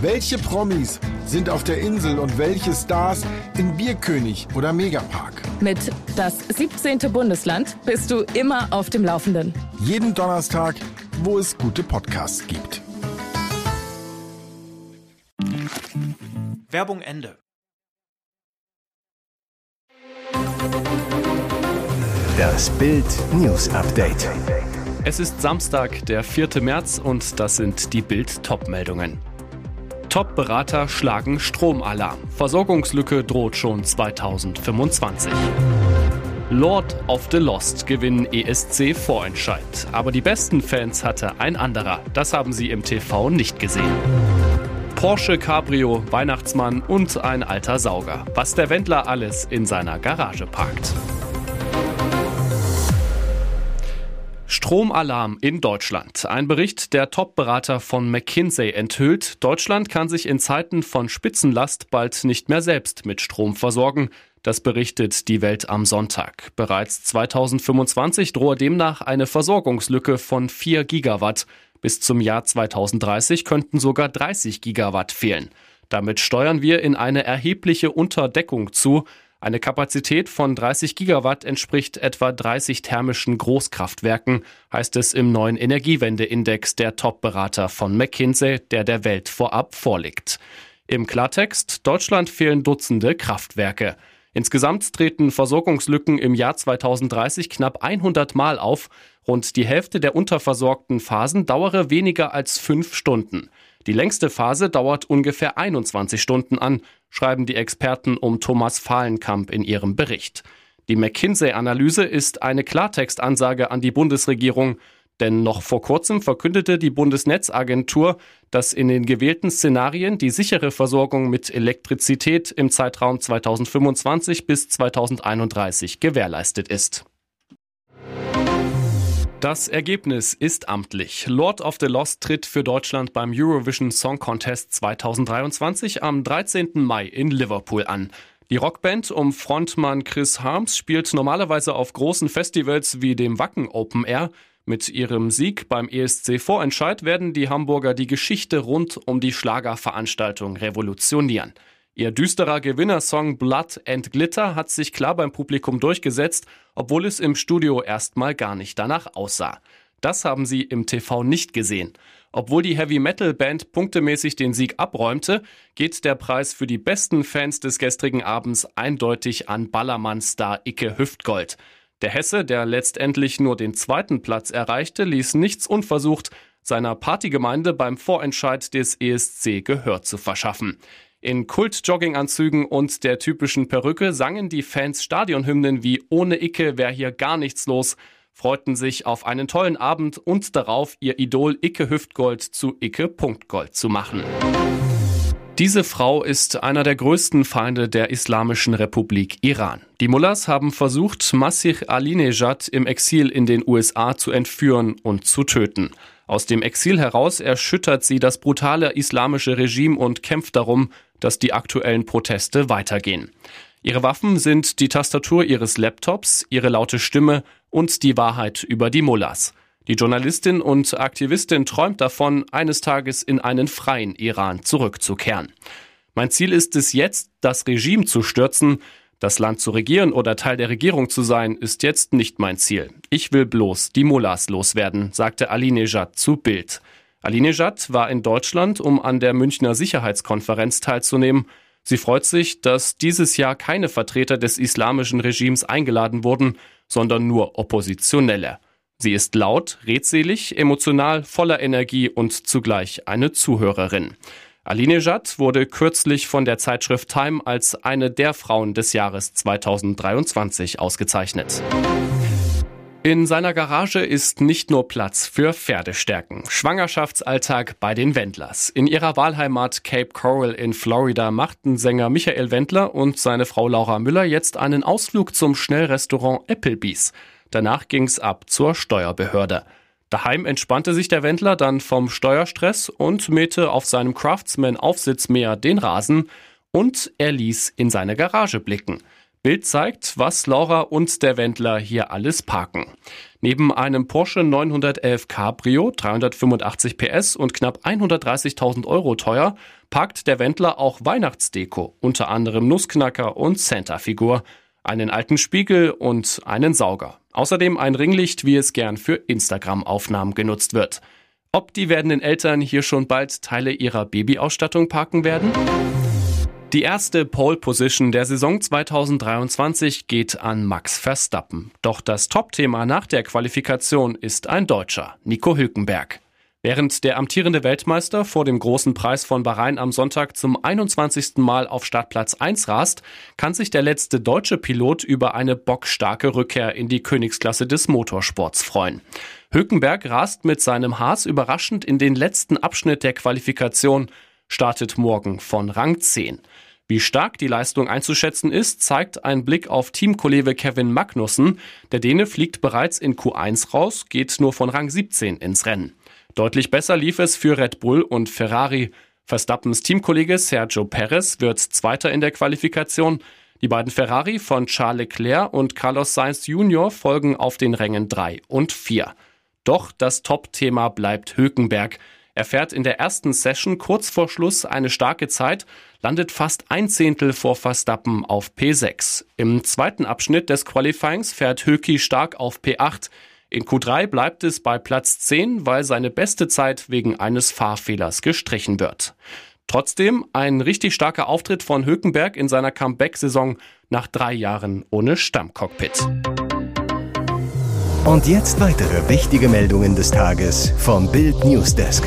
Welche Promis sind auf der Insel und welche Stars in Bierkönig oder Megapark? Mit das 17. Bundesland bist du immer auf dem Laufenden. Jeden Donnerstag, wo es gute Podcasts gibt. Werbung Ende. Das Bild News Update. Es ist Samstag, der 4. März und das sind die Bild Top-Meldungen. Top-Berater schlagen Stromalarm. Versorgungslücke droht schon 2025. Lord of the Lost gewinnen ESC Vorentscheid. Aber die besten Fans hatte ein anderer. Das haben sie im TV nicht gesehen. Porsche Cabrio, Weihnachtsmann und ein alter Sauger. Was der Wendler alles in seiner Garage parkt. Stromalarm in Deutschland. Ein Bericht der Top-Berater von McKinsey enthüllt, Deutschland kann sich in Zeiten von Spitzenlast bald nicht mehr selbst mit Strom versorgen. Das berichtet die Welt am Sonntag. Bereits 2025 drohe demnach eine Versorgungslücke von 4 Gigawatt. Bis zum Jahr 2030 könnten sogar 30 Gigawatt fehlen. Damit steuern wir in eine erhebliche Unterdeckung zu. Eine Kapazität von 30 Gigawatt entspricht etwa 30 thermischen Großkraftwerken, heißt es im neuen Energiewendeindex der Top-Berater von McKinsey, der der Welt vorab vorliegt. Im Klartext, Deutschland fehlen Dutzende Kraftwerke. Insgesamt treten Versorgungslücken im Jahr 2030 knapp 100 Mal auf. Rund die Hälfte der unterversorgten Phasen dauere weniger als fünf Stunden. Die längste Phase dauert ungefähr 21 Stunden an, schreiben die Experten um Thomas Fahlenkamp in ihrem Bericht. Die McKinsey-Analyse ist eine Klartextansage an die Bundesregierung, denn noch vor kurzem verkündete die Bundesnetzagentur, dass in den gewählten Szenarien die sichere Versorgung mit Elektrizität im Zeitraum 2025 bis 2031 gewährleistet ist. Das Ergebnis ist amtlich. Lord of the Lost tritt für Deutschland beim Eurovision Song Contest 2023 am 13. Mai in Liverpool an. Die Rockband um Frontmann Chris Harms spielt normalerweise auf großen Festivals wie dem Wacken Open Air. Mit ihrem Sieg beim ESC Vorentscheid werden die Hamburger die Geschichte rund um die Schlagerveranstaltung revolutionieren. Ihr düsterer Gewinnersong Blood and Glitter hat sich klar beim Publikum durchgesetzt, obwohl es im Studio erstmal gar nicht danach aussah. Das haben sie im TV nicht gesehen. Obwohl die Heavy Metal Band punktemäßig den Sieg abräumte, geht der Preis für die besten Fans des gestrigen Abends eindeutig an Ballermann-Star Icke Hüftgold. Der Hesse, der letztendlich nur den zweiten Platz erreichte, ließ nichts unversucht, seiner Partygemeinde beim Vorentscheid des ESC Gehör zu verschaffen. In Kult-Jogginganzügen und der typischen Perücke sangen die Fans Stadionhymnen wie Ohne Icke wär hier gar nichts los, freuten sich auf einen tollen Abend und darauf, ihr Idol Icke Hüftgold zu Icke Punktgold zu machen. Diese Frau ist einer der größten Feinde der Islamischen Republik Iran. Die Mullahs haben versucht, Masih Alinejad im Exil in den USA zu entführen und zu töten. Aus dem Exil heraus erschüttert sie das brutale islamische Regime und kämpft darum, dass die aktuellen Proteste weitergehen. Ihre Waffen sind die Tastatur ihres Laptops, ihre laute Stimme und die Wahrheit über die Mullahs. Die Journalistin und Aktivistin träumt davon, eines Tages in einen freien Iran zurückzukehren. Mein Ziel ist es jetzt, das Regime zu stürzen. Das Land zu regieren oder Teil der Regierung zu sein, ist jetzt nicht mein Ziel. Ich will bloß die Mullahs loswerden, sagte Ali Nejad zu Bild. Alinejad war in Deutschland, um an der Münchner Sicherheitskonferenz teilzunehmen. Sie freut sich, dass dieses Jahr keine Vertreter des islamischen Regimes eingeladen wurden, sondern nur Oppositionelle. Sie ist laut, redselig, emotional, voller Energie und zugleich eine Zuhörerin. Alinejad wurde kürzlich von der Zeitschrift Time als eine der Frauen des Jahres 2023 ausgezeichnet. In seiner Garage ist nicht nur Platz für Pferdestärken. Schwangerschaftsalltag bei den Wendlers. In ihrer Wahlheimat Cape Coral in Florida machten Sänger Michael Wendler und seine Frau Laura Müller jetzt einen Ausflug zum Schnellrestaurant Applebee's. Danach ging's ab zur Steuerbehörde. Daheim entspannte sich der Wendler dann vom Steuerstress und mähte auf seinem Craftsman-Aufsitzmäher den Rasen und er ließ in seine Garage blicken. Bild zeigt, was Laura und der Wendler hier alles parken. Neben einem Porsche 911 Cabrio, 385 PS und knapp 130.000 Euro teuer, parkt der Wendler auch Weihnachtsdeko, unter anderem Nussknacker und Santa-Figur, einen alten Spiegel und einen Sauger. Außerdem ein Ringlicht, wie es gern für Instagram-Aufnahmen genutzt wird. Ob die werdenden Eltern hier schon bald Teile ihrer Babyausstattung parken werden? Die erste Pole Position der Saison 2023 geht an Max Verstappen. Doch das Topthema nach der Qualifikation ist ein Deutscher, Nico Hülkenberg. Während der amtierende Weltmeister vor dem großen Preis von Bahrain am Sonntag zum 21. Mal auf Startplatz 1 rast, kann sich der letzte deutsche Pilot über eine bockstarke Rückkehr in die Königsklasse des Motorsports freuen. Hülkenberg rast mit seinem Haas überraschend in den letzten Abschnitt der Qualifikation, startet morgen von Rang 10. Wie stark die Leistung einzuschätzen ist, zeigt ein Blick auf Teamkollege Kevin Magnussen. Der Däne fliegt bereits in Q1 raus, geht nur von Rang 17 ins Rennen. Deutlich besser lief es für Red Bull und Ferrari. Verstappens Teamkollege Sergio Perez wird Zweiter in der Qualifikation. Die beiden Ferrari von Charles Leclerc und Carlos Sainz Jr. folgen auf den Rängen 3 und 4. Doch das Top-Thema bleibt Hülkenberg. Er fährt in der ersten Session kurz vor Schluss eine starke Zeit, landet fast ein Zehntel vor Verstappen auf P6. Im zweiten Abschnitt des Qualifyings fährt Höki stark auf P8. In Q3 bleibt es bei Platz 10, weil seine beste Zeit wegen eines Fahrfehlers gestrichen wird. Trotzdem ein richtig starker Auftritt von Hökenberg in seiner Comeback-Saison nach drei Jahren ohne Stammcockpit. Und jetzt weitere wichtige Meldungen des Tages vom Bild Newsdesk.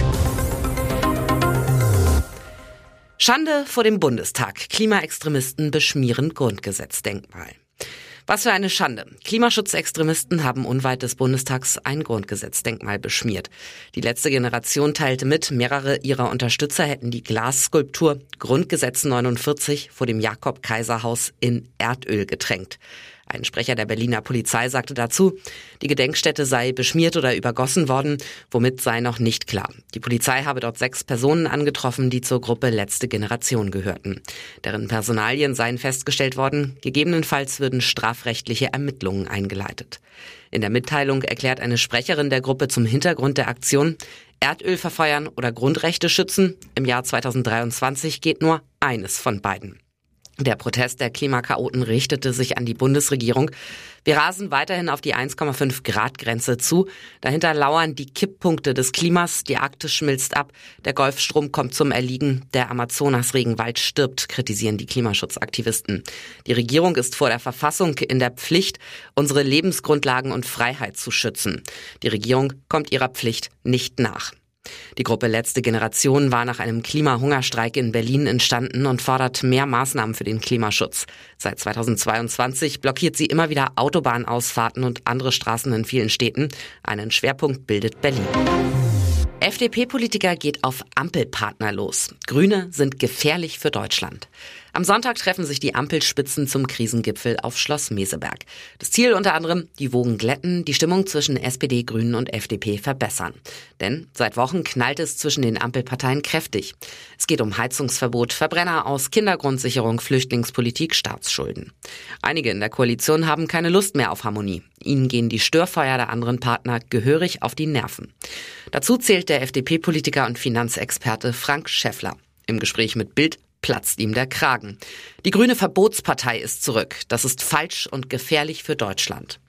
Schande vor dem Bundestag. Klimaextremisten beschmieren Grundgesetzdenkmal. Was für eine Schande. Klimaschutzextremisten haben unweit des Bundestags ein Grundgesetzdenkmal beschmiert. Die letzte Generation teilte mit, mehrere ihrer Unterstützer hätten die Glasskulptur Grundgesetz 49 vor dem Jakob-Kaiser-Haus in Erdöl getränkt. Ein Sprecher der Berliner Polizei sagte dazu, die Gedenkstätte sei beschmiert oder übergossen worden, womit sei noch nicht klar. Die Polizei habe dort sechs Personen angetroffen, die zur Gruppe Letzte Generation gehörten. Deren Personalien seien festgestellt worden, gegebenenfalls würden strafrechtliche Ermittlungen eingeleitet. In der Mitteilung erklärt eine Sprecherin der Gruppe zum Hintergrund der Aktion, Erdöl verfeuern oder Grundrechte schützen. Im Jahr 2023 geht nur eines von beiden. Der Protest der Klimakaoten richtete sich an die Bundesregierung. Wir rasen weiterhin auf die 1,5 Grad Grenze zu. Dahinter lauern die Kipppunkte des Klimas. Die Arktis schmilzt ab. Der Golfstrom kommt zum Erliegen. Der Amazonas-Regenwald stirbt, kritisieren die Klimaschutzaktivisten. Die Regierung ist vor der Verfassung in der Pflicht, unsere Lebensgrundlagen und Freiheit zu schützen. Die Regierung kommt ihrer Pflicht nicht nach. Die Gruppe Letzte Generation war nach einem Klimahungerstreik in Berlin entstanden und fordert mehr Maßnahmen für den Klimaschutz. Seit 2022 blockiert sie immer wieder Autobahnausfahrten und andere Straßen in vielen Städten. Einen Schwerpunkt bildet Berlin. FDP-Politiker geht auf Ampelpartner los. Grüne sind gefährlich für Deutschland. Am Sonntag treffen sich die Ampelspitzen zum Krisengipfel auf Schloss Meseberg. Das Ziel unter anderem, die Wogen glätten, die Stimmung zwischen SPD, Grünen und FDP verbessern. Denn seit Wochen knallt es zwischen den Ampelparteien kräftig. Es geht um Heizungsverbot, Verbrenner aus, Kindergrundsicherung, Flüchtlingspolitik, Staatsschulden. Einige in der Koalition haben keine Lust mehr auf Harmonie. Ihnen gehen die Störfeuer der anderen Partner gehörig auf die Nerven. Dazu zählt der FDP-Politiker und Finanzexperte Frank Schäffler. Im Gespräch mit Bild platzt ihm der Kragen. Die grüne Verbotspartei ist zurück. Das ist falsch und gefährlich für Deutschland.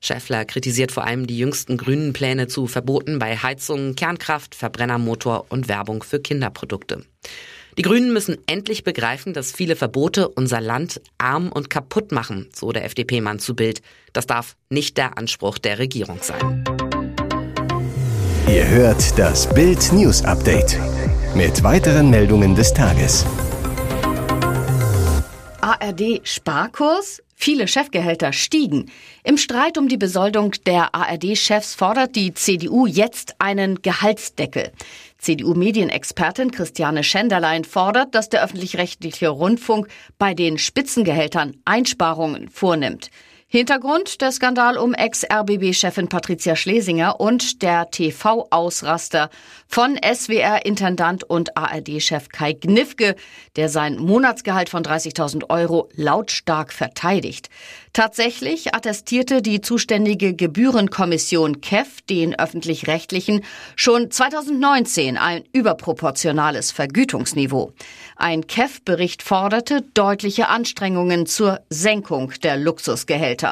Schäffler kritisiert vor allem die jüngsten grünen Pläne zu Verboten bei Heizungen, Kernkraft, Verbrennermotor und Werbung für Kinderprodukte. Die Grünen müssen endlich begreifen, dass viele Verbote unser Land arm und kaputt machen, so der FDP-Mann zu Bild. Das darf nicht der Anspruch der Regierung sein. Ihr hört das Bild News Update mit weiteren Meldungen des Tages. ARD Sparkurs? Viele Chefgehälter stiegen. Im Streit um die Besoldung der ARD-Chefs fordert die CDU jetzt einen Gehaltsdeckel. CDU-Medienexpertin Christiane Schenderlein fordert, dass der öffentlich-rechtliche Rundfunk bei den Spitzengehältern Einsparungen vornimmt. Hintergrund der Skandal um Ex-RBB-Chefin Patricia Schlesinger und der TV-Ausraster von SWR-Intendant und ARD-Chef Kai Gnifke, der sein Monatsgehalt von 30.000 Euro lautstark verteidigt. Tatsächlich attestierte die zuständige Gebührenkommission KEF den öffentlich-rechtlichen schon 2019 ein überproportionales Vergütungsniveau. Ein KEF-Bericht forderte deutliche Anstrengungen zur Senkung der Luxusgehälter.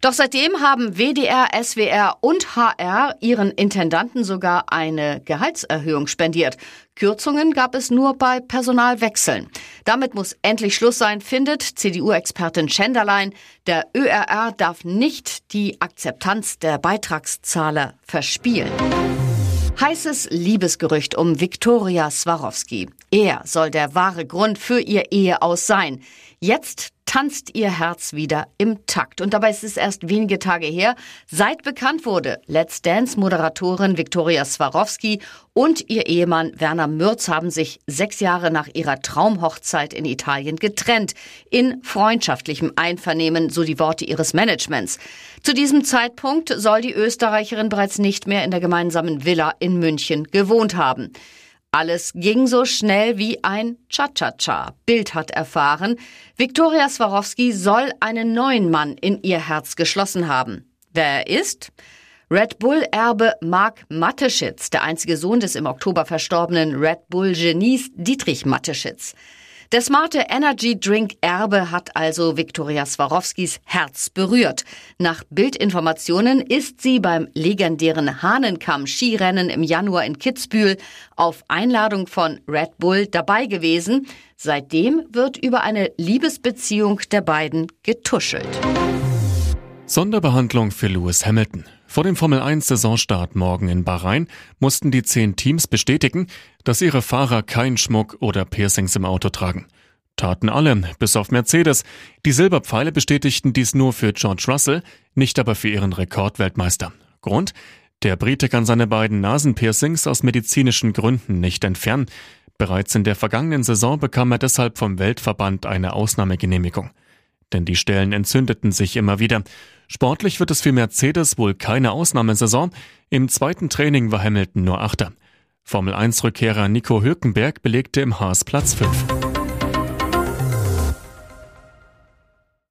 Doch seitdem haben WDR, SWR und HR ihren Intendanten sogar eine Gehaltserhöhung spendiert. Kürzungen gab es nur bei Personalwechseln. Damit muss endlich Schluss sein, findet CDU-Expertin Schenderlein. Der ÖRR darf nicht die Akzeptanz der Beitragszahler verspielen. Heißes Liebesgerücht um Viktoria Swarovski. Er soll der wahre Grund für ihr Eheaus sein. Jetzt tanzt ihr Herz wieder im Takt. Und dabei ist es erst wenige Tage her, seit bekannt wurde, Let's Dance-Moderatorin Viktoria Swarovski und ihr Ehemann Werner Mürz haben sich sechs Jahre nach ihrer Traumhochzeit in Italien getrennt. In freundschaftlichem Einvernehmen, so die Worte ihres Managements. Zu diesem Zeitpunkt soll die Österreicherin bereits nicht mehr in der gemeinsamen Villa in München gewohnt haben. Alles ging so schnell wie ein Cha-Cha-Cha. Bild hat erfahren, Viktoria Swarovski soll einen neuen Mann in ihr Herz geschlossen haben. Wer er ist? Red Bull-Erbe Mark Mateschitz, der einzige Sohn des im Oktober verstorbenen Red Bull-Genies Dietrich Mateschitz. Der smarte Energy Drink Erbe hat also Viktoria Swarovskis Herz berührt. Nach Bildinformationen ist sie beim legendären Hahnenkamm-Skirennen im Januar in Kitzbühel auf Einladung von Red Bull dabei gewesen. Seitdem wird über eine Liebesbeziehung der beiden getuschelt. Sonderbehandlung für Lewis Hamilton. Vor dem Formel 1 Saisonstart morgen in Bahrain mussten die zehn Teams bestätigen, dass ihre Fahrer kein Schmuck oder Piercings im Auto tragen. Taten alle, bis auf Mercedes. Die Silberpfeile bestätigten dies nur für George Russell, nicht aber für ihren Rekordweltmeister. Grund? Der Brite kann seine beiden Nasenpiercings aus medizinischen Gründen nicht entfernen. Bereits in der vergangenen Saison bekam er deshalb vom Weltverband eine Ausnahmegenehmigung. Denn die Stellen entzündeten sich immer wieder. Sportlich wird es für Mercedes wohl keine Ausnahmesaison. Im zweiten Training war Hamilton nur Achter. Formel 1-Rückkehrer Nico Hülkenberg belegte im Haas Platz 5.